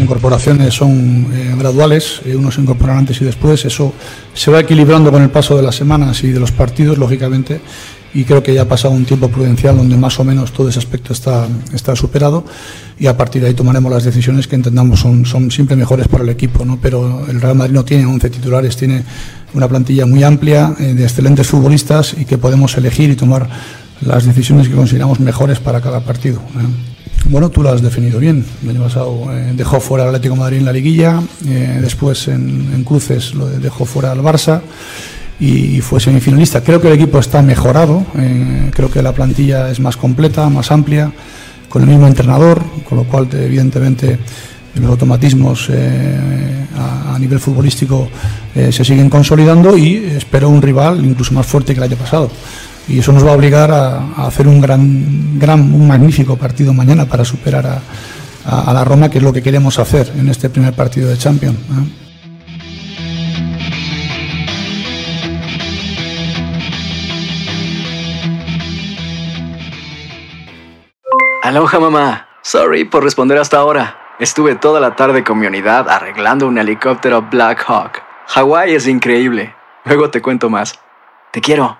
Incorporaciones son eh, graduales, eh, unos se incorporan antes y después, eso se va equilibrando con el paso de las semanas y de los partidos, lógicamente, y creo que ya ha pasado un tiempo prudencial donde más o menos todo ese aspecto está, está superado y a partir de ahí tomaremos las decisiones que entendamos son, son siempre mejores para el equipo, ¿no? pero el Real Madrid no tiene 11 titulares, tiene una plantilla muy amplia eh, de excelentes futbolistas y que podemos elegir y tomar las decisiones que consideramos mejores para cada partido. ¿eh? Bueno, tú lo has definido bien. El año pasado eh, dejó fuera al Atlético Madrid en la liguilla, eh, después en, en, cruces lo dejó fuera al Barça y fue semifinalista. Creo que el equipo está mejorado, eh, creo que la plantilla es más completa, más amplia, con el mismo entrenador, con lo cual evidentemente los automatismos a, a, nivel futbolístico se siguen consolidando y espero un rival incluso más fuerte que el año pasado y eso nos va a obligar a, a, hacer un gran, gran, un magnífico partido mañana para superar a, a, a, la Roma, que es lo que queremos hacer en este primer partido de Champions. ¿eh? Aloha mamá, sorry por responder hasta ahora. Estuve toda la tarde con mi unidad arreglando un helicóptero Black Hawk. Hawái es increíble. Luego te cuento más. Te quiero.